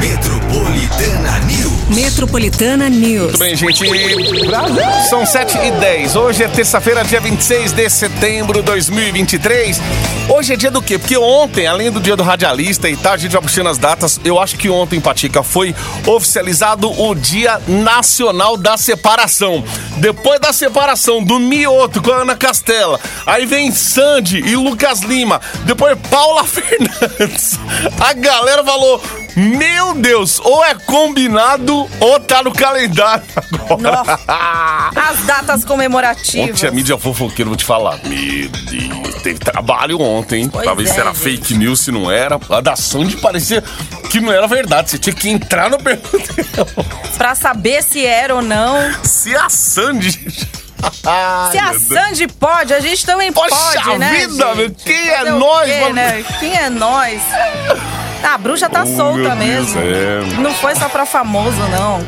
Metropolitana News. Metropolitana News. Muito bem, gente. São 7 e 10. Hoje é terça-feira, dia 26 de setembro de 2023. Hoje é dia do quê? Porque ontem, além do dia do radialista e tal, a gente vai puxando as datas. Eu acho que ontem, Patica, foi oficializado o Dia Nacional da Separação. Depois da separação do Mioto com a Ana Castela, aí vem Sandy e Lucas Lima, depois Paula Fernandes. A galera falou: Meu Deus, ou é combinado ou tá no calendário agora. As datas comemorativas. Ontem a mídia fofoqueira, vou te falar. Meu Deus, teve trabalho ontem, hein? Pois pra ver é, se era gente. fake news, se não era. A da Sandy parecia que não era verdade. Você tinha que entrar no dela. Pra saber se era ou não. Se a Sandy. Se a Sandy pode, a gente também Poxa pode, né? vida, meu, quem é Fazer nós, quê, mano? né? Quem é nós? A bruxa tá Oh, solta meu Deus, mesmo. é. Não foi só pra famoso, não.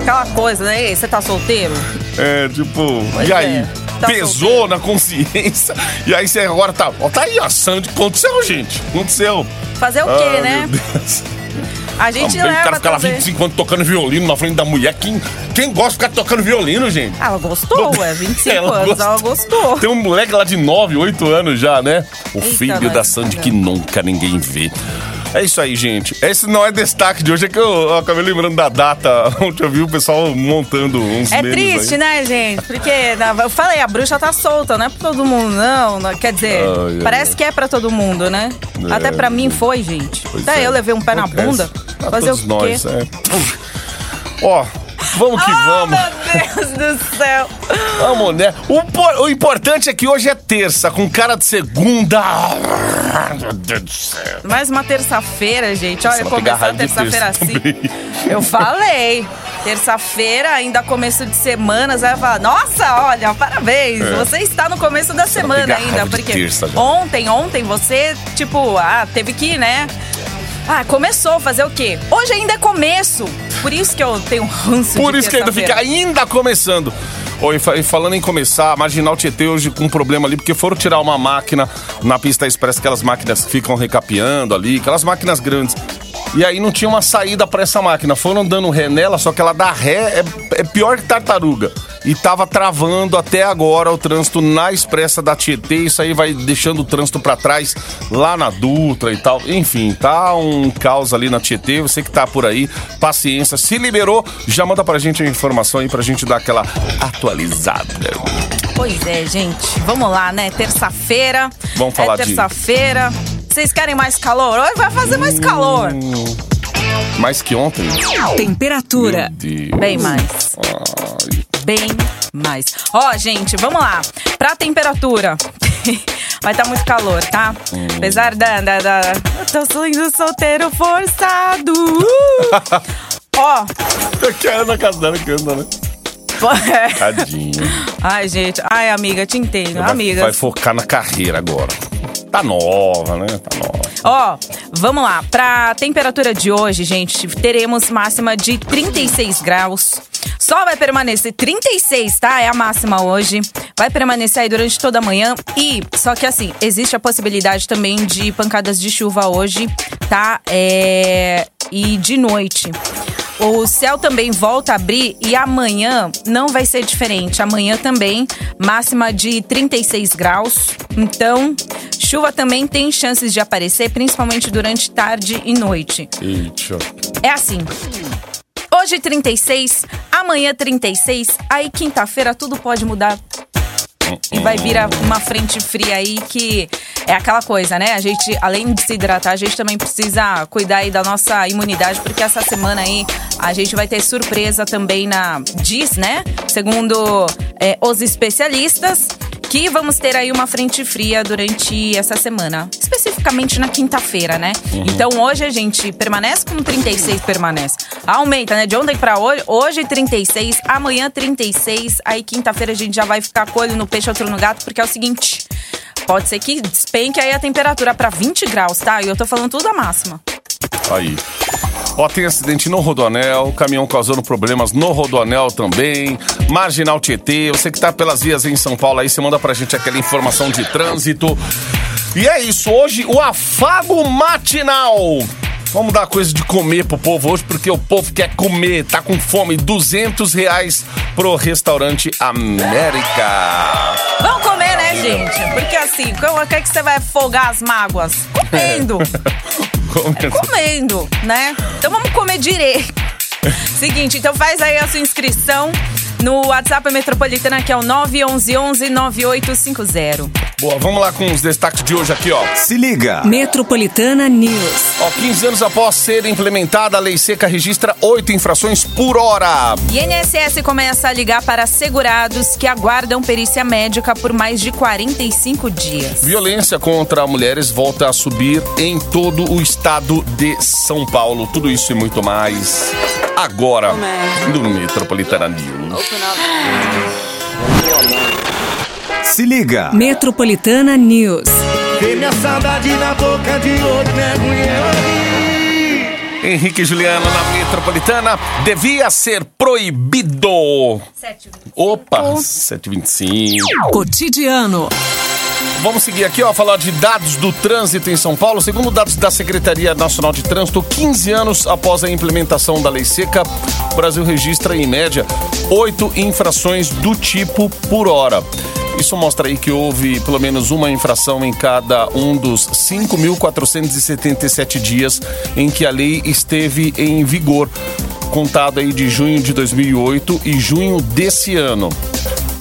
Aquela coisa, né? Ei, Você tá solteiro? É, tipo, Pois e aí? é. Tá Pesou solteiro. na consciência. E aí você agora tá. Ó, tá aí a Sandy. Aconteceu, gente. Aconteceu. Fazer o quê, Ah, né? Meu Deus. A gente Também o cara leva ficar lá também. 25 anos tocando violino na frente da mulher. Quem, quem gosta de ficar tocando violino, gente? Ela gostou, ué. 25 Ela anos, gostou. ela gostou. Tem um moleque lá de 9, 8 anos já, né? O Eita, filho da Sandy cara. que nunca ninguém vê. É isso aí, gente. Esse não é destaque de hoje, é que eu, eu acabei lembrando da data onde eu vi o pessoal montando uns É triste, aí. né, gente? Porque na- eu falei, a bruxa tá solta, não é pra todo mundo, não. não- Quer dizer, Ai, ai, parece ai. que é pra todo mundo, né? É. Até pra mim foi, gente. Até é. eu levei um pé na Acontece. bunda. A Fazer o quê? nós, é. Vamos que Ah, vamos. meu Deus do céu. Vamos, né? O, o importante é que hoje é terça, com cara de segunda. Meu Deus do céu. Mais uma terça-feira, gente. Olha, começar terça-feira terça assim. também. Eu falei. Terça-feira, ainda começo de semana, você vai falar, nossa, olha, parabéns, É. você está no começo da semana ainda, porque terça ontem, ontem você, tipo, ah, teve que, né? Ah, começou a fazer o quê? Hoje ainda é começo. Por isso que eu tenho ranço Por isso que ainda fica ainda começando. Oi, falando em começar, a Marginal Tietê hoje com um problema ali, porque foram tirar uma máquina na pista expressa, aquelas máquinas que ficam recapeando ali, aquelas máquinas grandes. E aí não tinha uma saída pra essa máquina. Foram dando ré nela, só que ela dá ré, é, é pior que tartaruga. E tava travando até agora o trânsito na expressa da Tietê. Isso aí vai deixando o trânsito pra trás lá na Dutra e tal. Enfim, tá um caos ali na Tietê. Você que tá por aí, paciência. Se liberou, já manda pra gente a informação aí pra gente dar aquela atualizada. Pois é, gente. Vamos lá, né? Terça-feira. Vamos falar é de- terça-feira. Vocês querem mais calor? Hoje vai fazer mais calor. Mais que ontem. Temperatura. Meu Deus. Bem mais. Ai. Bem mais. Ó, gente, vamos lá. Pra temperatura. Vai estar muito calor, tá? Hum. Apesar da, da, da. Eu tô saindo solteiro forçado. Uh! Ó. Que é na casa dela que anda, né? Tadinha. Ai, gente. Ai, amiga, te entendo. Amiga. vai focar na carreira agora. Tá nova, né? Tá nova. Ó, vamos lá. Pra temperatura de hoje, gente, teremos máxima de 36 graus. Só vai permanecer 36, tá? É a máxima hoje. Vai permanecer aí durante toda a manhã. E, só que assim, existe a possibilidade também de pancadas de chuva hoje, tá? É. E de noite. O céu também volta a abrir e amanhã não vai ser diferente. Amanhã também, máxima de 36 graus. Então, chuva também tem chances de aparecer, principalmente durante tarde e noite. Eita. É assim. Hoje 36, amanhã 36, aí quinta-feira tudo pode mudar. E vai vir uma frente fria aí que é aquela coisa, né? A gente, além de se hidratar, a gente também precisa cuidar aí da nossa imunidade, porque essa semana aí a gente vai ter surpresa também na Diz, né? Segundo é, os especialistas, que vamos ter aí uma frente fria durante essa semana. Especificamente na quinta-feira, né? Então hoje a gente permanece com 36, permanece. Aumenta, né? De ontem pra hoje, hoje 36, amanhã 36, aí quinta-feira a gente já vai ficar com o olho no peixe, outro no gato, porque é o seguinte. Pode ser que despenque aí a temperatura pra 20 graus, tá? E eu tô falando tudo a máxima. Aí. Ó, tem acidente no Rodoanel, caminhão causando problemas no Rodoanel também, Marginal Tietê, você que tá pelas vias em São Paulo aí, você manda pra gente aquela informação de trânsito. E é isso, hoje o afago matinal. Vamos dar coisa de comer pro povo hoje, porque o povo quer comer, tá com fome. 200 reais pro restaurante América. Vamos comer, né, gente? Porque assim, como é que você vai afogar as mágoas? Comendo. Comendo. Comendo, né? Então vamos comer direito. Seguinte, então faz aí a sua inscrição no WhatsApp Metropolitana, que é o 911-9850. Boa, vamos lá com os destaques de hoje aqui, ó. Se liga. Metropolitana News. Ó, 15 anos após ser implementada, a lei seca registra oito infrações por hora. INSS começa a ligar para segurados que aguardam perícia médica por mais de 45 dias. Violência contra mulheres volta a subir em todo o estado de São Paulo. Tudo isso e muito mais agora no Metropolitana News. Se liga. Metropolitana News. Tem minha saudade na boca de outro, mergulhei. Henrique e Juliana na Metropolitana devia ser proibido. Opa, 725. Cotidiano. Vamos seguir aqui, ó, falar de dados do trânsito em São Paulo. Segundo dados da Secretaria Nacional de Trânsito, 15 anos após a implementação da lei seca, o Brasil registra, em média, oito infrações do tipo por hora. Isso mostra aí que houve pelo menos uma infração em cada um dos 5.477 dias em que a lei esteve em vigor, contado aí de junho de 2008 e junho desse ano.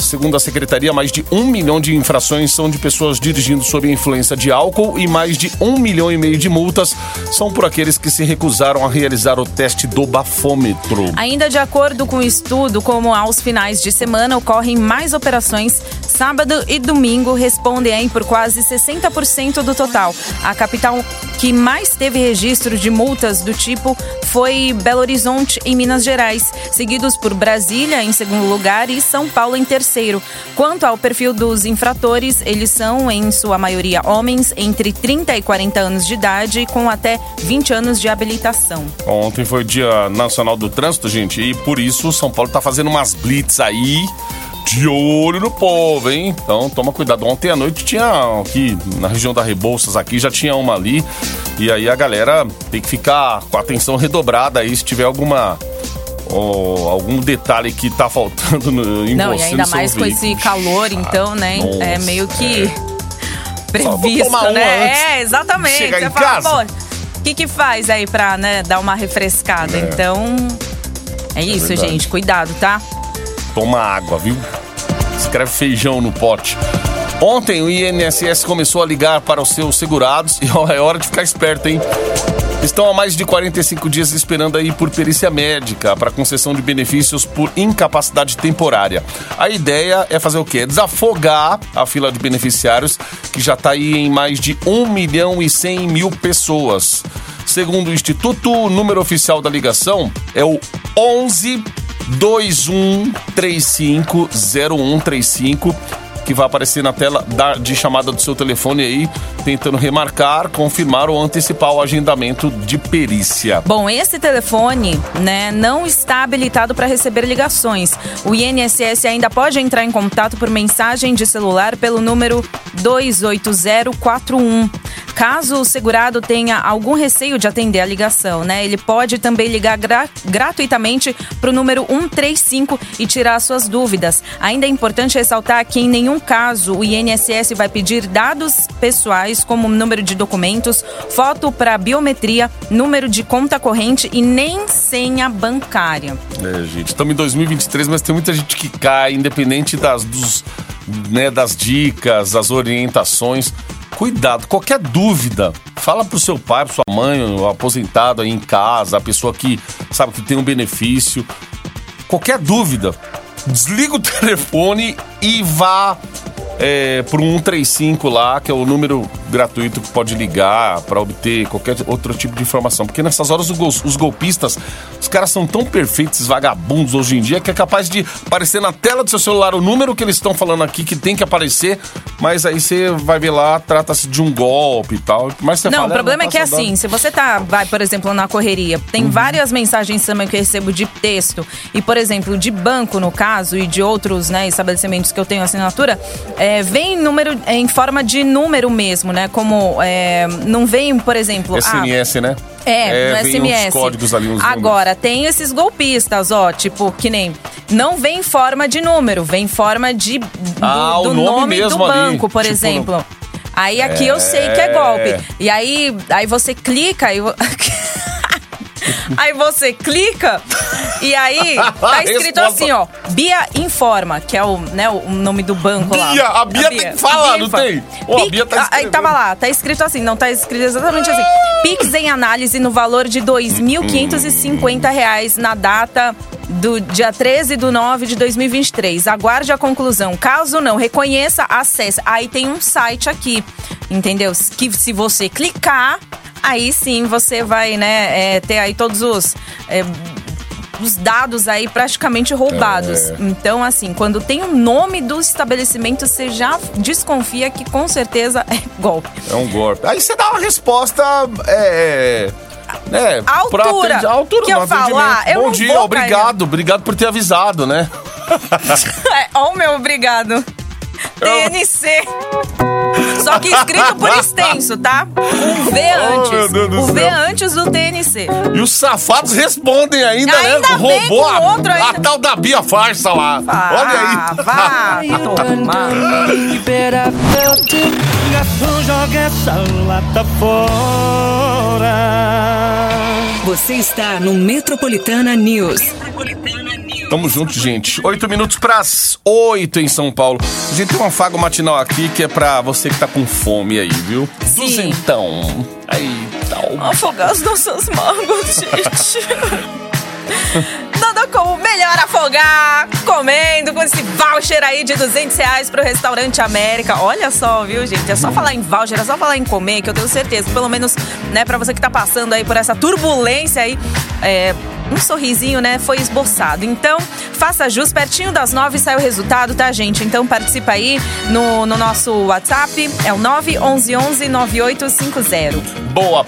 Segundo a secretaria, mais de um milhão de infrações são de pessoas dirigindo sob influência de álcool e mais de um milhão e meio de multas são por aqueles que se recusaram a realizar o teste do bafômetro. Ainda de acordo com o estudo, como aos finais de semana ocorrem mais operações, sábado e domingo respondem por quase 60% do total. A capital que mais teve registro de multas do tipo foi Belo Horizonte, em Minas Gerais, seguidos por Brasília, em segundo lugar, e São Paulo, em terceiro. Quanto ao perfil dos infratores, eles são, em sua maioria, homens entre 30 e 40 anos de idade, com até 20 anos de habilitação. Ontem foi Dia Nacional do Trânsito, gente, e por isso São Paulo tá fazendo umas blitz aí. De olho no povo, hein? Então toma cuidado. Ontem à noite tinha aqui na região da Rebouças, aqui já tinha uma ali. E aí a galera tem que ficar com a atenção redobrada aí se tiver alguma. ou algum detalhe que tá faltando no, em Não, e você ainda no seu mais com esse calor, então, né? nossa, é meio que vou previsto, né? É, exatamente. de chegar Você fala, casa. pô, o que que faz aí pra, né, dar uma refrescada? É. Então, é isso, verdade. gente. Cuidado, tá? Toma água, viu? Escreve feijão no pote. Ontem o INSS começou a ligar para os seus segurados e ó, é hora de ficar esperto, hein? Estão há mais de 45 dias esperando aí por perícia médica para concessão de benefícios por incapacidade temporária. A ideia é fazer o quê? Desafogar a fila de beneficiários que já está aí em mais de 1 milhão e 100 mil pessoas. Segundo o Instituto, o número oficial da ligação é o 11 21350135 que vai aparecer na tela da- de chamada do seu telefone aí, tentando remarcar, confirmar ou antecipar o agendamento de perícia. Bom, esse telefone, né, não está habilitado para receber ligações. O INSS ainda pode entrar em contato por mensagem de celular pelo número 28041. Caso o segurado tenha algum receio de atender a ligação, né, ele pode também ligar gra- gratuitamente para o número 135 e tirar suas dúvidas. Ainda é importante ressaltar que em nenhum caso o INSS vai pedir dados pessoais como número de documentos, foto para biometria, número de conta corrente e nem senha bancária. É, gente, estamos em 2023, mas tem muita gente que cai, independente das, dos, né, das dicas, das orientações. Cuidado, qualquer dúvida, fala pro seu pai, pro sua mãe, o aposentado aí em casa, a pessoa que sabe que tem um benefício. Qualquer dúvida, desliga o telefone e vá é, pro 135 lá, que é o número gratuito que pode ligar para obter qualquer outro tipo de informação. Porque nessas horas os, gol- os golpistas, os caras são tão perfeitos, esses vagabundos hoje em dia, que é capaz de aparecer na tela do seu celular o número que eles estão falando aqui, que tem que aparecer, mas aí você vai ver lá, trata-se de um golpe e tal. Mas você Não, fala, o problema é não que é assim, se você tá, vai, por exemplo, na correria, tem Uhum. várias mensagens também que eu recebo de texto, e, por exemplo, de banco, no caso, e de outros né, estabelecimentos que eu tenho assinatura, é, vem número, é, em forma de número mesmo, né? Né? Como é, não vem, por exemplo. ah, SMS, né? é, no vem SMS. códigos ali, uns Agora, tem esses golpistas, ó, tipo, que nem. Não vem em forma de número, vem em forma de. Do, Ah, do nome nome, do mesmo ali, banco, por tipo, exemplo. Aí aqui eu sei que é É. golpe. E aí, aí você clica e. Aí você clica e aí tá escrito assim, ó. Bia Informa, que é o, né, o nome do banco lá. Bia, a Bia tem que falar, não tem? Ó, a Bia tá Aí tava lá, tá escrito assim, não tá escrito exatamente assim. Pix em análise no valor de 2.550 reais na data do dia 13 de 9 de 2023. Aguarde a conclusão. Caso não reconheça, acesse. Aí tem um site aqui, entendeu? Que se você clicar, aí sim você vai, né, é, ter aí todos os. é, os dados aí praticamente roubados. É. Então, assim, quando tem o nome do estabelecimento, você já desconfia que com certeza é golpe. É um golpe. Aí você dá uma resposta. É. Né, A altura. atende- a altura Que eu falo, ah, eu Bom dia, vou cair. obrigado. Obrigado por ter avisado, né? É, ó o meu obrigado. TNC. Só que escrito por extenso, tá? Um V Oh, antes. meu Deus do o V céu. antes do TNC. E os safados respondem ainda, Ainda né? Roubou a, outro ainda. a tal da Bia Farsa lá. Olha aí. Vá tomar. Joga essa lata fora. Você está no Metropolitana News. Tamo junto, gente. Oito minutos pras oito em São Paulo. A gente tem um afago matinal aqui que é pra você que tá com fome aí, viu? Sim. Duzentão. Aí, tal. Afogar as nossas mágoas, gente. Nada como melhor afogar comendo com esse voucher aí de 200 reais pro restaurante América. Olha só, viu, gente? É só falar em voucher, é só falar em comer, que eu tenho certeza, pelo menos, né, pra você que tá passando aí por essa turbulência aí, é, um sorrisinho, né, foi esboçado. Então, faça jus, pertinho das nove sai o resultado, tá, gente? Então, participa aí no, no nosso WhatsApp, é o 911-9850. Boa.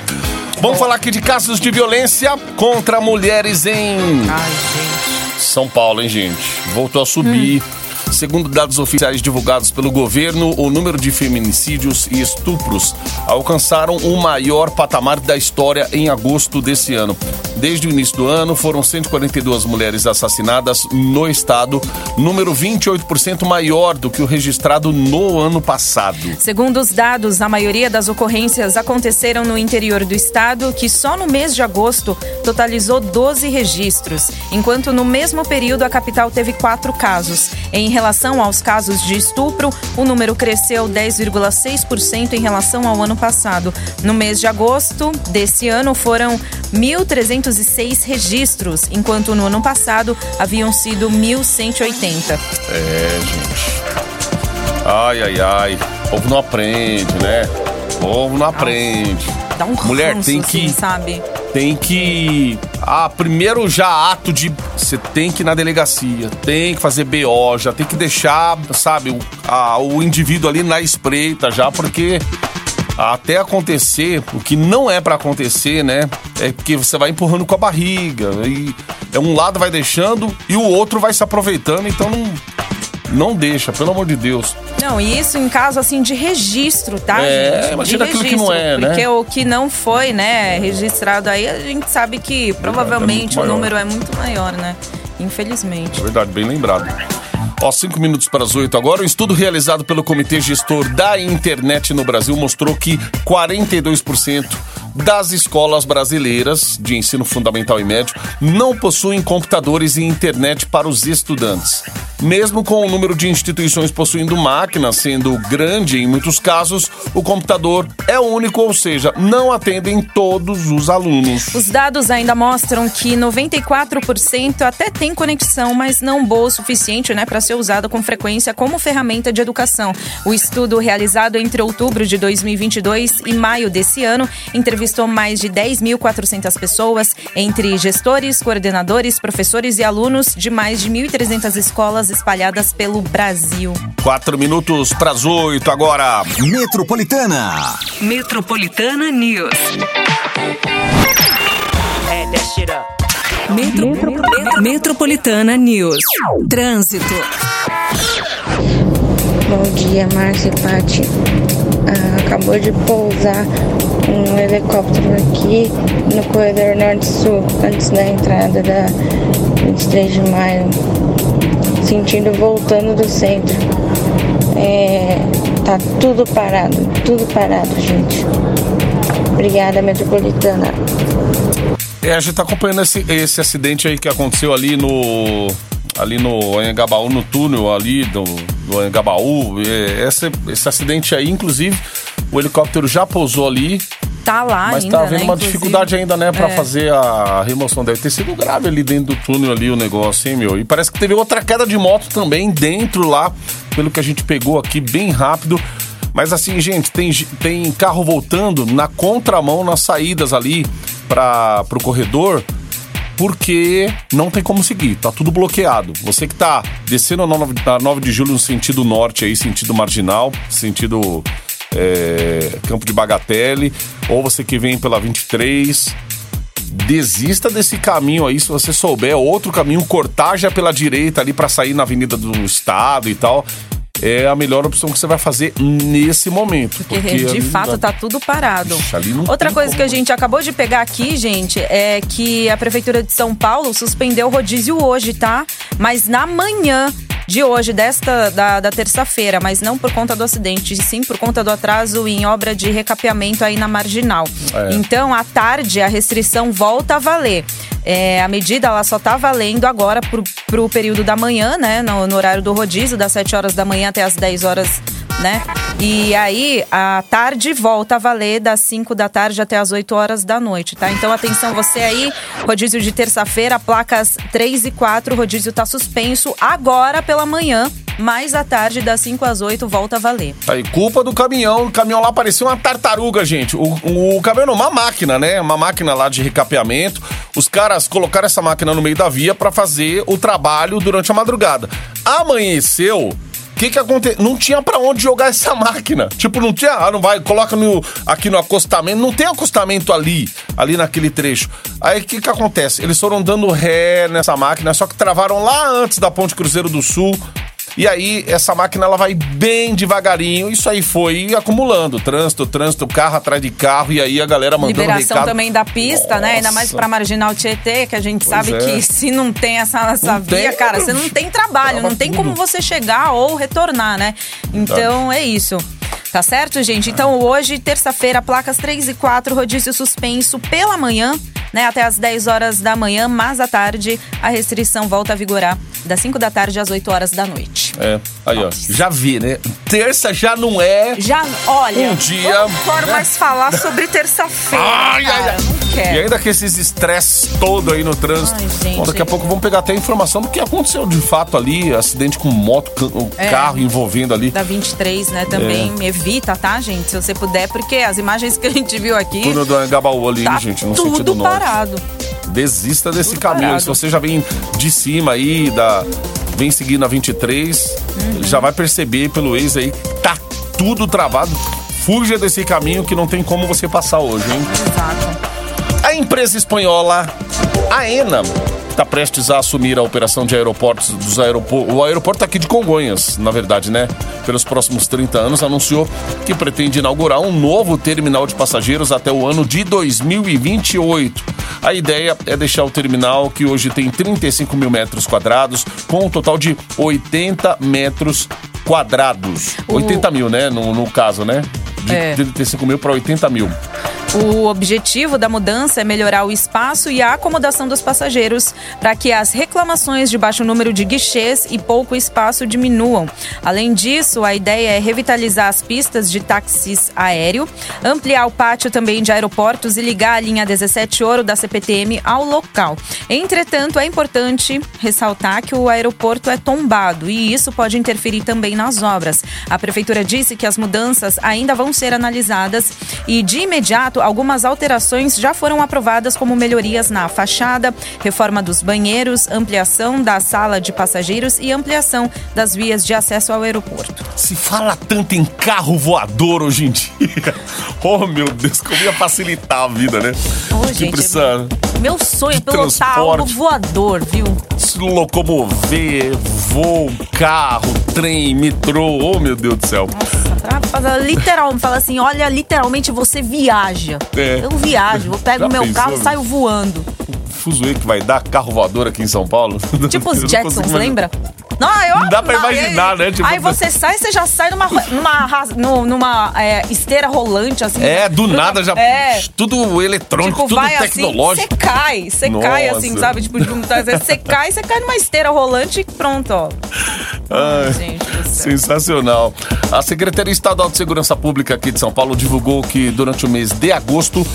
Vamos falar aqui de casos de violência contra mulheres em Ai, gente. São Paulo, hein, gente? Voltou a subir. Segundo dados oficiais divulgados pelo governo, o número de feminicídios e estupros alcançaram o maior patamar da história em agosto desse ano. Desde o início do ano, foram 142 mulheres assassinadas no estado, número 28% maior do que o registrado no ano passado. Segundo os dados, a maioria das ocorrências aconteceram no interior do estado, que só no mês de agosto totalizou 12 registros, enquanto no mesmo período a capital teve quatro casos. Em relação aos casos de estupro, o número cresceu 10,6% em relação ao ano passado. No mês de agosto desse ano foram 1.306 registros, enquanto no ano passado haviam sido 1.180. É, gente. Ai, ai, ai. O povo não aprende, né? O povo não aprende. Dá um Mulher, ranço, tem que- assim, sabe? Tem que. Ah, primeiro já ato de. Você tem que ir na delegacia, tem que fazer BO, já tem que deixar, sabe, o, a- o indivíduo ali na espreita já, porque até acontecer, o que não é pra acontecer, né? É que você vai empurrando com a barriga. E é um lado vai deixando e o outro vai se aproveitando, então não. Não deixa, pelo amor de Deus. Não, e isso em caso assim de registro, tá, É, gente? de aquilo que não é, né? Porque o que não foi, né, registrado aí, a gente sabe que provavelmente muito o número é muito maior, né? Infelizmente. Verdade, bem lembrado. Ó, cinco minutos para as oito agora. Um estudo realizado pelo Comitê Gestor da Internet no Brasil mostrou que 42% das escolas brasileiras de ensino fundamental e médio não possuem computadores e internet para os estudantes. Mesmo com o número de instituições possuindo máquinas sendo grande em muitos casos, o computador é único, ou seja, não atendem todos os alunos. Os dados ainda mostram que 94% até tem conexão, mas não boa o suficiente né, para ser usada com frequência como ferramenta de educação. O estudo realizado entre outubro de 2022 e maio desse ano entrevistou mais de 10.400 pessoas, entre gestores, coordenadores, professores e alunos de mais de 1.300 escolas espalhadas pelo Brasil. Quatro minutos para as oito agora. Metropolitana. Metropolitana News. Add that shit up. Metro- Metropolitana News. Trânsito. Bom dia, Márcia e Pati. Ah, acabou de pousar um helicóptero aqui no corredor norte-sul, antes da entrada da 23 de maio, sentindo voltando do centro. É, tá tudo parado, tudo parado, gente. Obrigada, Metropolitana. É, a gente tá acompanhando esse, esse acidente aí que aconteceu ali no. Ali no Anhangabaú, no túnel ali do, do Anhangabaú. É, esse, esse acidente aí, inclusive, o helicóptero já pousou ali, Tá lá mas ainda, tá havendo né, uma inclusive. dificuldade ainda, né, pra É. fazer a remoção. Deve ter sido grave ali dentro do túnel ali o negócio, hein, meu? E parece que teve outra queda de moto também dentro lá, pelo que a gente pegou aqui bem rápido. Mas assim, gente, tem, tem carro voltando na contramão nas saídas ali para pro corredor, porque não tem como seguir, tá tudo bloqueado. Você que tá descendo a 9, a 9 de julho no sentido norte aí, sentido marginal, sentido é, Campo de Bagatelle, ou você que vem pela 23, desista desse caminho aí, se você souber outro caminho, cortar já pela direita ali pra sair na Avenida do Estado e tal. É a melhor opção que você vai fazer nesse momento. Porque de ali fato não dá- tá tudo parado. Ixi, Outra coisa como. que a gente acabou de pegar aqui, gente, é que a Prefeitura de São Paulo suspendeu o rodízio hoje, tá? Mas na manhã de hoje, desta da, da terça-feira, mas não por conta do acidente, sim por conta do atraso em obra de recapeamento aí na marginal. É. Então, à tarde, a restrição volta a valer. É, a medida ela só tá valendo agora pro, pro período da manhã, né? No, no horário do rodízio, das 7 horas da manhã até as 10 horas, né? E aí, a tarde volta a valer das 5 da tarde até as 8 horas da noite, tá? Então, atenção, você aí, rodízio de terça-feira, placas 3 e 4, o rodízio tá suspenso agora pela manhã, mas à tarde, das 5 às 8, volta a valer. Aí, culpa do caminhão. O caminhão lá parecia uma tartaruga, gente. O, o, caminhão não, uma máquina, né? Uma máquina lá de recapeamento. Os caras colocaram essa máquina no meio da via pra fazer o trabalho durante a madrugada. Amanheceu. Que que aconteceu? Não tinha pra onde jogar essa máquina. Tipo, não tinha. Ah, não vai, coloca no, aqui no acostamento. Não tem acostamento ali, ali naquele trecho. Aí o que que acontece? Eles foram dando ré nessa máquina, só que travaram lá antes da Ponte Cruzeiro do Sul. E aí, essa máquina ela vai bem devagarinho. Isso aí foi acumulando. Trânsito, trânsito, carro atrás de carro. E aí a galera mandando Liberação recado. também da pista, né? Ainda mais Nossa. pra Marginal Tietê, que a gente Pois sabe é. que se não tem essa, essa Não via, tem, cara, você não tem trabalho, não tem tudo. como você chegar ou retornar, né? Então é isso. Tá certo, gente? Então hoje, terça-feira, placas 3 e 4, rodízio suspenso pela manhã, né? Até as 10 horas da manhã, mas à tarde a restrição volta a vigorar das 5 da tarde às 8 horas da noite. É, aí ó, já vi, né? Terça já não é. Já, olha, Um dia, não quero né? mais falar sobre terça-feira, Ai, ai, ai. não quero. E ainda com esses estresses todo aí no trânsito. Ai, gente. Bom, daqui a pouco vamos pegar até a informação do que aconteceu de fato ali, acidente com moto, um É. carro envolvendo ali. da 23, né? Também É. evita, tá, gente? Se você puder, porque as imagens que a gente viu aqui. Túnel do Angabaú ali, tá gente, no tudo sentido norte. parado. Desista desse Tudo caminho. parado. Se você já vem de cima aí, da, vem seguindo a 23, Uhum. já vai perceber pelo ex aí tá tudo travado. Fuja desse caminho que não tem como você passar hoje, hein? Exato. A empresa espanhola AENA está prestes a assumir a operação de aeroportos dos aeroportos. O aeroporto aqui de Congonhas, na verdade, né? Pelos próximos 30 anos, anunciou que pretende inaugurar um novo terminal de passageiros até o ano de 2028. A ideia é deixar o terminal, que hoje tem 35 mil metros quadrados, com um total de 80 metros quadrados. O- 80 mil, né? No, no caso, né? De É. 35 mil para 80 mil. O objetivo da mudança é melhorar o espaço e a acomodação dos passageiros para que as reclamações de baixo número de guichês e pouco espaço diminuam. Além disso, a ideia é revitalizar as pistas de táxis aéreo, ampliar o pátio também de aeroportos e ligar a linha 17 Ouro da CPTM ao local. Entretanto, é importante ressaltar que o aeroporto é tombado e isso pode interferir também nas obras. A prefeitura disse que as mudanças ainda vão ser analisadas e, de imediato, algumas alterações já foram aprovadas, como melhorias na fachada, reforma dos banheiros, ampliação da sala de passageiros e ampliação das vias de acesso ao aeroporto. Se fala tanto em carro voador hoje em dia. Oh, meu Deus, como ia facilitar a vida, né? Ô, que gente, precisa Meu sonho é pilotar algo voador, viu? se locomover, voo, carro, trem, metrô. Oh, meu Deus do céu. Fazer literal, fala assim, olha, literalmente você viaja. É. Eu viajo, eu pego Já meu pensou, carro e saio voando. Fuzuê que vai dar carro voador aqui em São Paulo. Tipo os imaginar. lembra? Não, eu, Não dá pra não, imaginar, né? Tipo- aí você sai, você já sai numa, numa, no- numa é, esteira rolante, assim. É, do Pro- nada já. É, Tudo eletrônico, Tipo, tudo vai assim, tecnológico. você cai, você cai assim, sabe? Tipo, de você cai, você cai numa esteira rolante e pronto, ó. Ai, gente. Sensacional. A Secretaria Estadual de Segurança Pública aqui de São Paulo divulgou que durante o mês de agosto,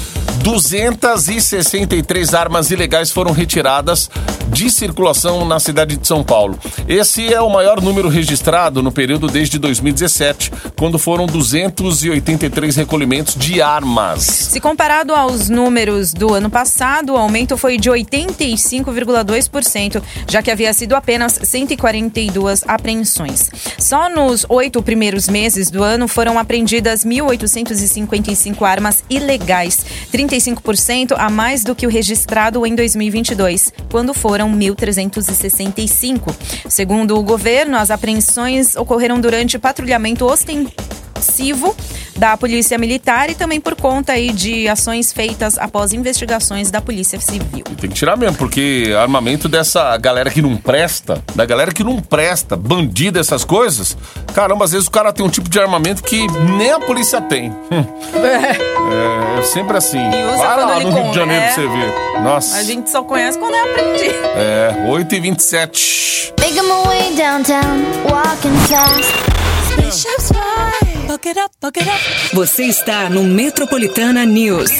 263 armas ilegais foram retiradas de circulação na cidade de São Paulo. Esse é o maior número registrado no período desde 2017, quando foram 283 recolhimentos de armas. Se comparado aos números do ano passado, o aumento foi de 85,2%, já que havia sido apenas 142 apreensões. Só nos oito primeiros meses do ano foram apreendidas 1.855 armas ilegais, 35% a mais do que o registrado em 2022, quando foram 1.365. Segundo o governo, as apreensões ocorreram durante patrulhamento ostensivo da Polícia Militar e também por conta aí de ações feitas após investigações da Polícia Civil. Tem que tirar mesmo, porque armamento dessa galera que não presta, da galera que não presta, bandido, essas coisas, caramba, às vezes o cara tem um tipo de armamento que nem a polícia tem. Hum. É, é sempre assim. E usa Vai quando lá no Rio de Janeiro é. pra você ver. Nossa. A gente só conhece quando é aprendido. É, 8h27. Making my way downtown, walking fast. Spaceships fly. Você está no Metropolitana News.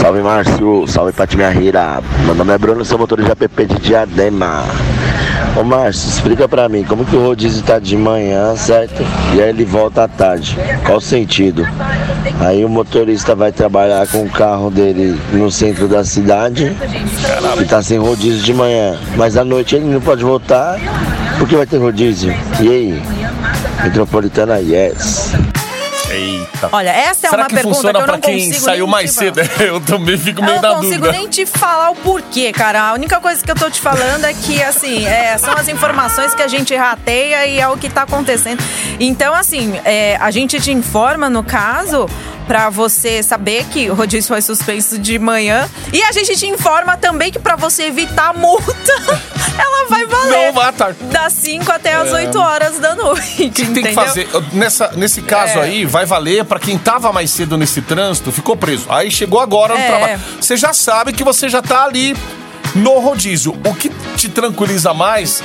Salve Márcio, salve Pati Rira. Meu nome é Bruno, sou motorista app de Diadema. Ô Márcio, explica pra mim como que o rodízio tá de manhã, certo? E aí ele volta à tarde. Qual o sentido? Aí o motorista vai trabalhar com o carro dele no centro da cidade e tá sem rodízio de manhã. Mas à noite ele não pode voltar porque vai ter rodízio. E aí? Metropolitana, yes. Eita. Olha, essa é Será uma que pergunta funciona que eu pra não quem consigo saiu mais te cedo? Eu também fico Eu meio na não consigo dúvida. nem te falar o porquê, cara. A única coisa que eu tô te falando é que, assim, é, são as informações que a gente rateia e é o que tá acontecendo. Então, assim, é, a gente te informa, no caso, pra você saber que o rodízio foi suspenso de manhã. E a gente te informa também que pra você evitar a multa, ela vai valer. Não tarde. Das 5 até as É. 8 horas da noite. O que tem que fazer? Nessa, nesse caso É. aí, vai valer pra quem tava mais cedo nesse trânsito, ficou preso. Aí chegou agora no É. trabalho. Você já sabe que você já tá ali no rodízio. O que te tranquiliza mais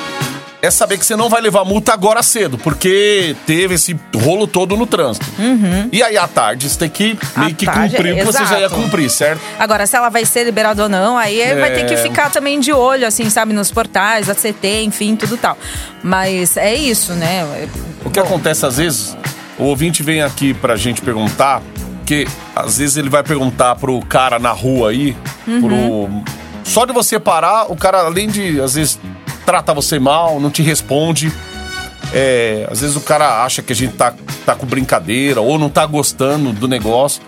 é saber que você não vai levar multa agora cedo, porque teve esse rolo todo no trânsito. E aí à tarde você tem que meio À que tarde, cumprir o que você já ia cumprir, certo? Agora, se ela vai ser liberada ou não, aí vai ter que É. ficar também de olho, assim, sabe, nos portais, a CT, enfim, tudo tal. Mas é isso, né? O que acontece às vezes, o ouvinte vem aqui pra gente perguntar, que às vezes ele vai perguntar pro cara na rua aí, pro. Só de você parar, o cara, além de, às vezes, trata você mal, não te responde. É, às vezes o cara acha que a gente tá, tá com brincadeira ou não tá gostando do negócio.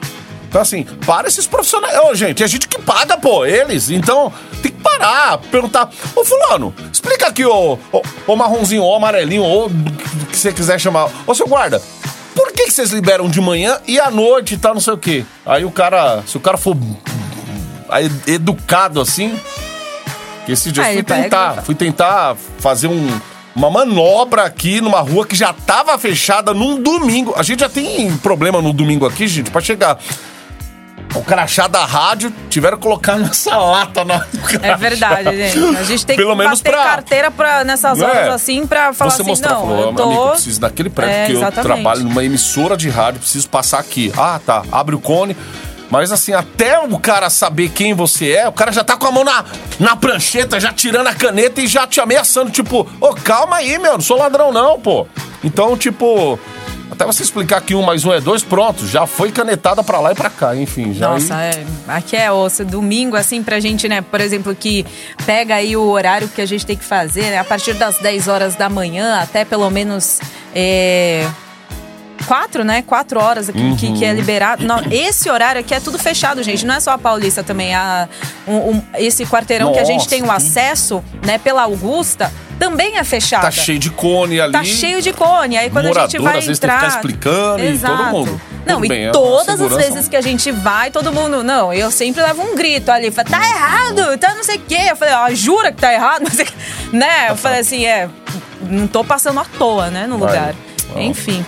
Então, assim, para esses profissionais. Ô, gente, é a gente que paga, pô, eles. Então, tem que parar, perguntar. Ô, Fulano, explica aqui, ô, ô, ô marronzinho, ô amarelinho, ou o que você quiser chamar. Ô, seu guarda, que, que vocês liberam de manhã e à noite e tal, não sei o quê? Aí o cara, se o cara for educado assim, que esse dia eu fui pega tentar, fala. fui tentar fazer um, uma manobra aqui numa rua que já tava fechada num domingo. A gente já tem problema no domingo aqui, gente, pra chegar. O crachá da rádio tiveram que colocar nessa lata na. É verdade, gente. A gente tem Pelo que menos bater pra- carteira pra, nessas Não horas é? assim pra falar Você assim, mostrar, não, falou, eu amigo, eu tô... preciso daquele prédio, É, porque eu exatamente. trabalho numa emissora de rádio, preciso passar aqui. Ah, tá, abre o cone. Mas assim, até o cara saber quem você é, o cara já tá com a mão na, na prancheta, já tirando a caneta e já te ameaçando, tipo, ô, calma aí, meu, não sou ladrão não, pô. Então, tipo, até você explicar que um mais um é dois, pronto, já foi canetada pra lá e pra cá, enfim, já Nossa, aí- é, aqui é osso. Domingo, assim, pra gente, né? Por exemplo, que pega aí o horário que a gente tem que fazer, né? A partir das 10 horas da manhã até pelo menos. É, Quatro, né? Quatro horas aqui que, que é Uhum. liberado. Não, esse horário aqui é tudo fechado, gente. Não é só a Paulista também. A, um- um- esse quarteirão que a gente Nossa, tem o acesso, né? Pela Augusta, também é fechada. Tá cheio de cone ali. Tá cheio de cone. Aí quando a gente Morador, vai às vezes, tem que ficar explicando e todo mundo. Não, Tudo e bem, é todas as vezes que a gente vai, todo mundo. Não, eu sempre levo um grito ali. Fala, tá errado, tá não sei o quê. Eu falei, ó, jura que tá errado? Não sei o quê. Né? Eu falei assim, é. Não tô passando à toa, né, no Vai. lugar. Ó. Enfim.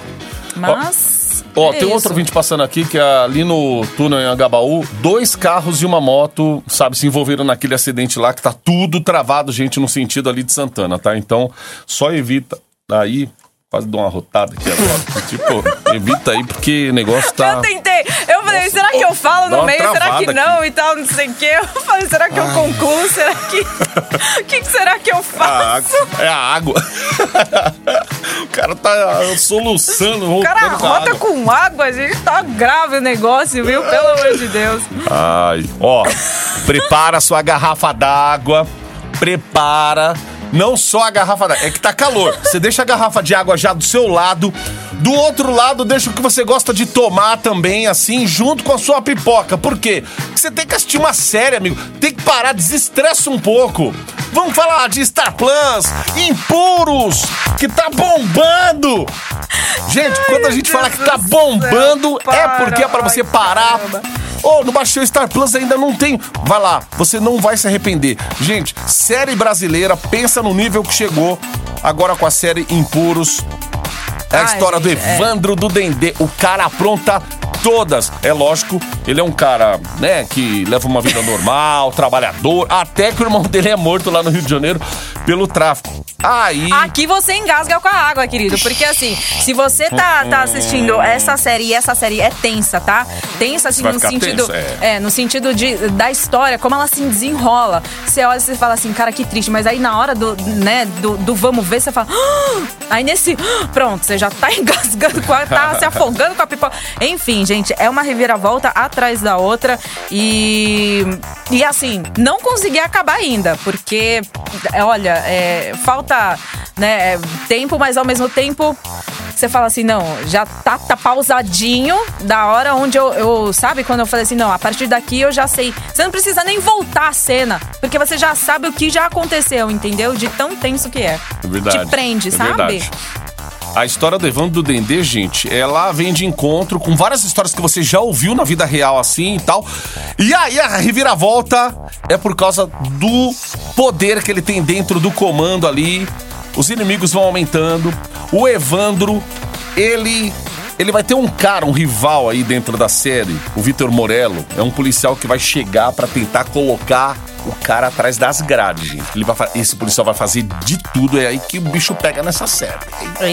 Mas. Ó, é tem isso. outro ouvinte passando aqui que é ali no túnel em Agabaú, dois carros e uma moto, sabe, se envolveram naquele acidente lá que tá tudo travado, gente, no sentido ali de Santana, tá? Então, só evita aí, quase dou uma rotada aqui agora. tipo, evita aí porque o negócio tá Eu tentei. Eu falei, Nossa, será que eu falo no meio? Será que não? E tal, não sei o quê. Eu falei, será que eu concluo? Será que. O que, será que eu a faço? água. É a água. o cara tá soluçando, O cara rota água. com água, a gente tá grave o negócio, viu? Pelo amor de Deus. Ai, ó, prepara sua garrafa d'água, prepara. Não só a garrafa d'água, é que tá calor. Você deixa a garrafa de água já do seu lado. Do outro lado, deixa o que você gosta de tomar também, assim, junto com a sua pipoca. Por quê? Porque você tem que assistir uma série, amigo. Tem que parar, desestressa um pouco. Vamos falar de Star Plus, Impuros, que tá bombando. Gente, quando a gente Deus fala que tá céu, bombando, é porque é pra você ai, parar. Ô, no Baixou Star Plus ainda não tem. Vai lá, você não vai se arrepender. Gente, série brasileira, pensa no nível que chegou agora com a série Impuros. É a história do é. Evandro do Dendê. O cara apronta todas. É lógico, ele é um cara, né, que leva uma vida normal, trabalhador, até que o irmão dele é morto lá no Rio de Janeiro pelo tráfico. Aí. Aqui você engasga com a água, querido. Porque assim, se você tá, tá assistindo essa série e essa série é tensa, tá? Tensa assim no sentido. tenso, é. é. no sentido de, da história, como ela se desenrola. Você olha e você fala assim, cara, que triste. Mas aí na hora do, né, do, do vamos ver, você fala. "Ah!" Aí nesse. "Ah!" Pronto, você já tá engasgando com a. tá se afogando com a pipoca. Enfim, gente, é uma reviravolta atrás da outra. E. E assim, não consegui acabar ainda, porque, é, olha, é, falta né, tempo, mas ao mesmo tempo você fala assim, não, já tá, tá pausadinho da hora onde eu, eu, sabe, quando eu falei assim, não, a partir daqui eu já sei. Você não precisa nem voltar a cena, porque você já sabe o que já aconteceu, entendeu? De tão tenso que é. É verdade. Te prende, É sabe? verdade. A história do Evandro do Dendê, gente, ela vem de encontro com várias histórias que você já ouviu na vida real assim e tal. E aí a reviravolta é por causa do poder que ele tem dentro do comando ali. Os inimigos vão aumentando. O Evandro, ele ele vai ter um cara, um rival aí dentro da série, o Vitor Morello. É um policial que vai chegar pra tentar colocar o cara atrás das grades, gente. Ele vai, esse policial vai fazer de tudo, é aí que o bicho pega nessa série.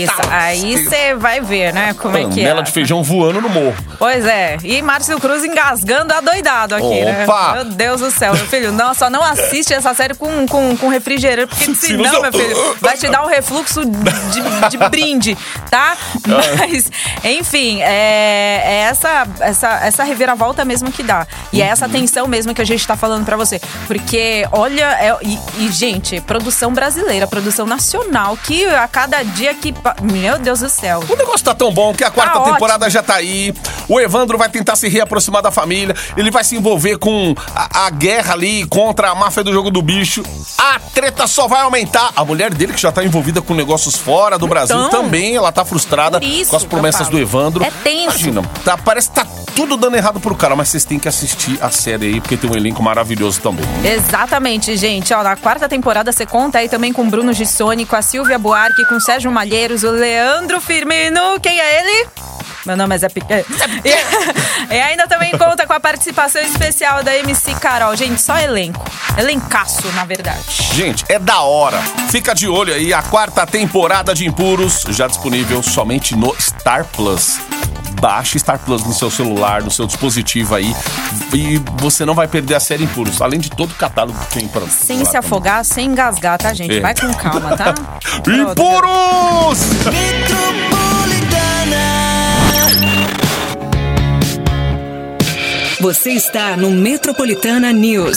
Isso, aí você vai ver, né, como é que é. De feijão voando no morro. Pois é, e Márcio Cruz engasgando adoidado aqui, Opa! né? Meu Deus do céu, meu filho. Não, só não assiste essa série com, com, com refrigerante, porque senão, não- meu filho, vai te dar um refluxo de, de brinde, tá? Mas, enfim, é, é essa, essa, essa reviravolta mesmo que dá. E é essa tensão mesmo que a gente tá falando pra você. Porque, olha, é- e, e, gente, produção brasileira, produção nacional, que a cada dia que. Meu Deus do céu. O negócio tá tão bom que a quarta Tá temporada já tá aí. O Evandro vai tentar se reaproximar da família. Ele vai se envolver com a, a guerra ali contra a máfia do jogo do bicho. A treta só vai aumentar. A mulher dele, que já tá envolvida com negócios fora do Brasil, Então, também ela tá frustrada isso com as promessas do Evandro. É tenso. Imagina, tá, parece que tá tudo dando errado pro cara, mas vocês têm que assistir a série aí, porque tem um elenco maravilhoso também. Exatamente, gente. Ó, na quarta temporada você conta aí também com Bruno Gissoni, com a Silvia Buarque, com o Sérgio Malheiros, o Leandro Firmino. Quem é ele? Meu nome é Zé Piquet. E, e ainda também conta com a participação especial da MC Carol. Gente, só elenco. Elencaço, na verdade. Gente, é da hora. Fica de olho aí, a quarta temporada de Impuros, já disponível somente no Star Plus. Baixe Star Plus no seu celular, no seu dispositivo aí, e você não vai perder a série Impuros, além de todo o catálogo que tem para Sem se afogar, sem engasgar, tá, gente? É. Vai com calma, tá? Impuros! Você está no Metropolitana News.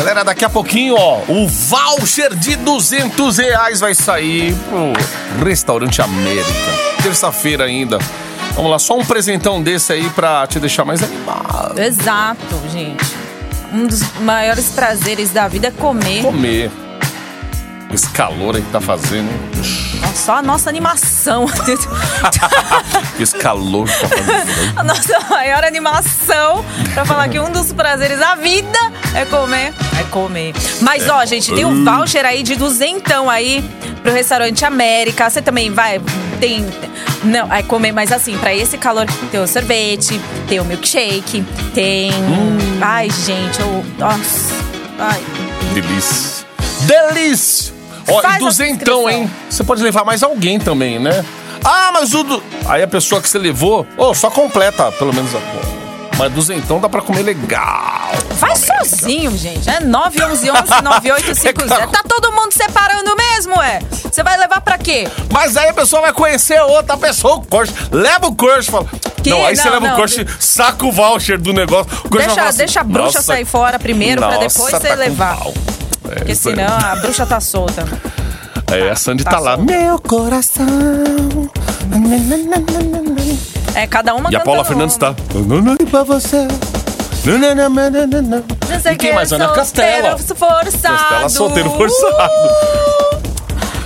Galera, daqui a pouquinho, ó, o voucher de 200 reais vai sair pro Restaurante América. Terça-feira ainda. Vamos lá, só um presentão desse aí pra te deixar mais animado. Exato, gente. um dos maiores prazeres da vida é comer. Comer. Esse calor aí que tá fazendo. Só a nossa animação. Esse calor que tá fazendo. a nossa maior animação pra falar que um dos prazeres da vida é comer. É comer. Mas, ó, gente, tem um voucher aí de duzentão aí pro restaurante América. Você também vai. Tem. Não, é comer, mas assim, pra esse calor tem o sorvete, tem o milkshake, tem. Ai, gente, eu. Nossa. Ai. Delícia. Delícia! Ó, Faz e duzentão, hein? Você pode levar mais alguém também, né? Ah, mas o... Aí a pessoa que você levou... Ô, só completa, pelo menos. a- Mas duzentão dá pra comer legal. Faz sozinho, gente. É 911-9850. Tá todo mundo separando mesmo, é? Você vai levar pra quê? Mas aí a pessoa vai conhecer outra pessoa, o Corte. Leva o Corte, fala. Que? Não, aí você leva não. o Corte, saca o voucher do negócio. Vai Deixa, assim, deixa a bruxa "Nossa, sair fora primeiro pra depois nossa, você tá com levar. pau." É, Porque senão a bruxa tá solta. Aí a Sandy tá, tá lá. solta. Meu coração. É, cada uma E a Paula Fernandes tá. "Nananã pra você. Nananã, nananã." Não sei E quem que mais? é Ana Castela. Forçado. Castela solteiro forçado.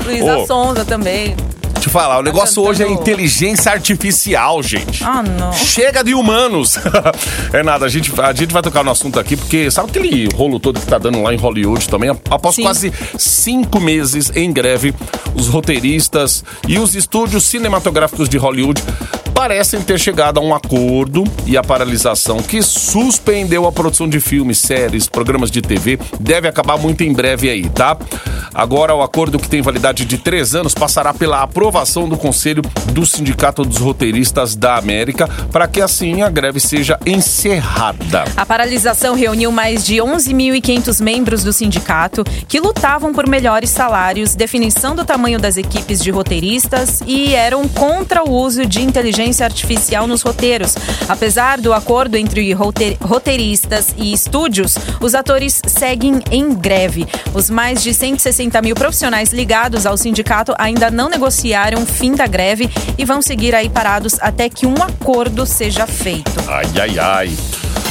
Luísa Ô. Sonza também. Eu falar, o negócio hoje é inteligência artificial, gente. Ah, não. Chega de humanos. é nada, a gente, a gente vai tocar no assunto aqui, porque sabe aquele rolo todo que tá dando lá em Hollywood também? Após Sim. quase cinco meses em greve, os roteiristas e os estúdios cinematográficos de Hollywood parecem ter chegado a um acordo e a paralisação que suspendeu a produção de filmes, séries, programas de TV deve acabar muito em breve aí, tá? Agora, o acordo que tem validade de três anos passará pela aprovação do Conselho do Sindicato dos Roteiristas da América para que assim a greve seja encerrada. A paralisação reuniu mais de 11.500 membros do sindicato que lutavam por melhores salários, definição do tamanho das equipes de roteiristas e eram contra o uso de inteligência artificial nos roteiros. Apesar do acordo entre rote- roteiristas e estúdios, os atores seguem em greve. Os mais de 160 mil profissionais ligados ao sindicato ainda não negociaram o fim da greve e vão seguir aí parados até que um acordo seja feito. Ai, ai, ai.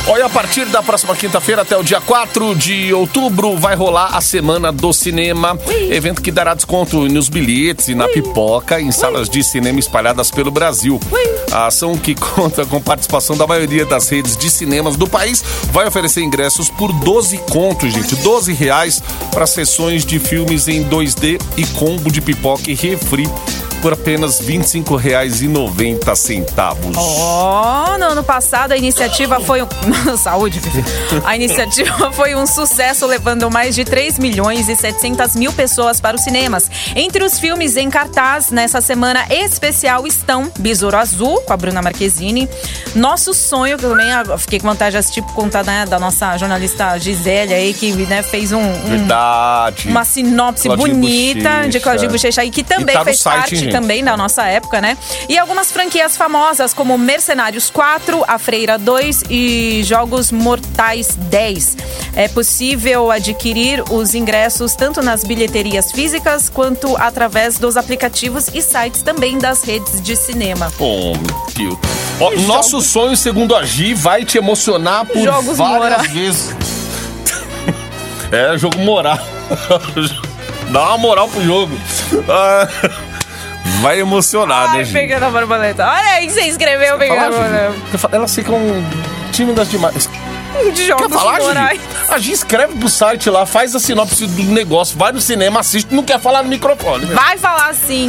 Olha, a partir da próxima quinta-feira até o dia 4 de outubro vai rolar a Semana do Cinema. Evento que dará desconto nos bilhetes e na pipoca em salas de cinema espalhadas pelo Brasil. A ação que conta com participação da maioria das redes de cinemas do país vai oferecer ingressos por 12 contos, gente. 12 reais para sessões de filmes em 2D e combo de pipoca e refri por apenas R$ 25,90. Ó, no ano passado a iniciativa foi um... Saúde. A iniciativa foi um sucesso, levando mais de 3 milhões e 700 mil pessoas para os cinemas. Entre os filmes em cartaz nessa semana especial estão Besouro Azul, com a Bruna Marquezine, Nosso Sonho, que eu também ah, fiquei com vontade de assistir por conta né, da nossa jornalista Gisele aí, que né, fez um, um- Verdade. uma sinopse Claudinho bonita Bochecha. de Claudinho Bochecha aí, que também E tá fez site, parte gente? Também da nossa época, né? E algumas franquias famosas, como Mercenários 4, A Freira 2 e Jogos Mortais 10. É possível adquirir os ingressos tanto nas bilheterias físicas quanto através dos aplicativos e sites também das redes de cinema. Oh, meu Deus. Nosso sonho, segundo a Gi, vai te emocionar por Jogos várias morais. vezes. é, jogo moral. Dá uma moral pro jogo. Ah, vai emocionar, né, Ai, Gi? pegando a borboleta. Olha aí, você escreveu pegando a borboleta. Elas ficam tímidas demais. De jogos Quer falar? A Gi escreve pro site lá, faz a sinopse do negócio, vai no cinema, assiste, não quer falar no microfone. Vai falar sim.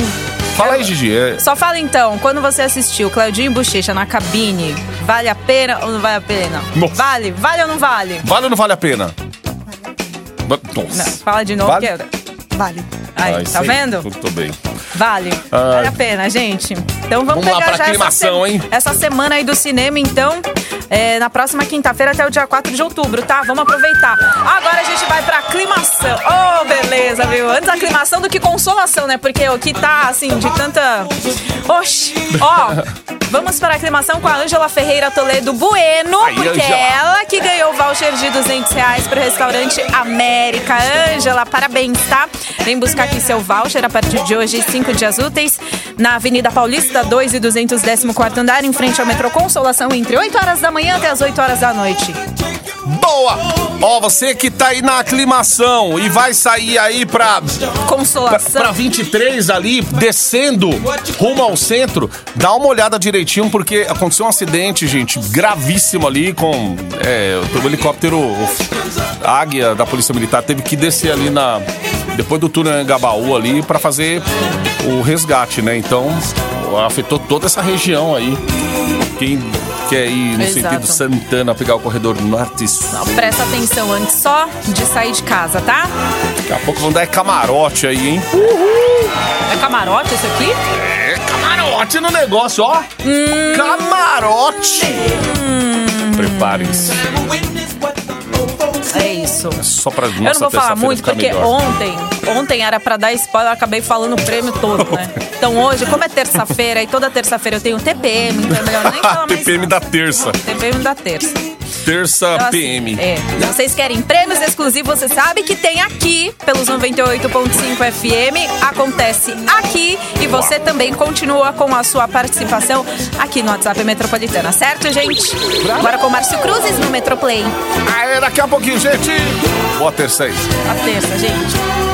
Fala aí, Gigi. É... Só fala então, quando você assistiu Claudinho e Bochecha na cabine, vale a pena ou não vale a pena? Nossa. Vale? Vale ou não vale? Vale ou não vale a pena? Ba- Nossa. Não, fala de novo Vale? que é- Vale. Aí, Ai, tá sei. vendo? Tudo bem. Vale. Vale a pena, gente. Então vamos, Vamos lá pegar pra já essa, aclimação, se- hein? essa semana aí do cinema, então, é, na próxima quinta-feira até o dia 4 de outubro, tá? Vamos aproveitar. Agora a gente vai pra aclimação. Oh, beleza, viu? Antes aclimação do que consolação, né? Porque o que tá, assim, de tanta... Oxi! Ó, vamos para a aclimação com a Ângela Ferreira Toledo Bueno, Aí, porque Ângela. é ela que ganhou o voucher de 200 reais pro restaurante América. Ângela, parabéns, tá? Vem buscar aqui seu voucher a partir de hoje, cinco dias úteis, na Avenida Paulista 2 e 214 andar, em frente ao metrô Consolação, entre 8 horas da manhã até as 8 horas da noite. Boa! Ó, você que tá aí na aclimação e vai sair aí pra, pra, Consolação. pra 23 ali, descendo rumo ao centro, dá uma olhada direitinho, porque aconteceu um acidente, gente, gravíssimo ali com é, o helicóptero o Águia da Polícia Militar teve que descer ali na. Depois do túnel em Gabaú ali pra fazer o resgate, né? Então afetou toda essa região aí. Quem quer ir no Exato. sentido Santana pegar o corredor norte. Não, presta atenção antes só de sair de casa, tá? Daqui a pouco vão dar camarote aí, hein? É camarote isso aqui? É camarote no negócio, ó. Hum. Camarote. Preparem-se. É isso. Só pra nossa eu não vou falar muito porque melhor. ontem, ontem era pra dar spoiler, eu acabei falando o prêmio todo, né? Então hoje, como é terça-feira e toda terça-feira eu tenho TPM, então é melhor nem falar mais TPM da terça. TPM da terça. Terça Então, assim, PM. É. Se vocês querem prêmios exclusivos, você sabe que tem aqui, pelos 98.5 FM. Acontece aqui. E você também continua com a sua participação aqui no WhatsApp Metropolitana, certo, gente? Agora com o Márcio Cruzes no Metroplay. Aê, daqui a pouquinho, gente. Boa terça aí. A terça, gente.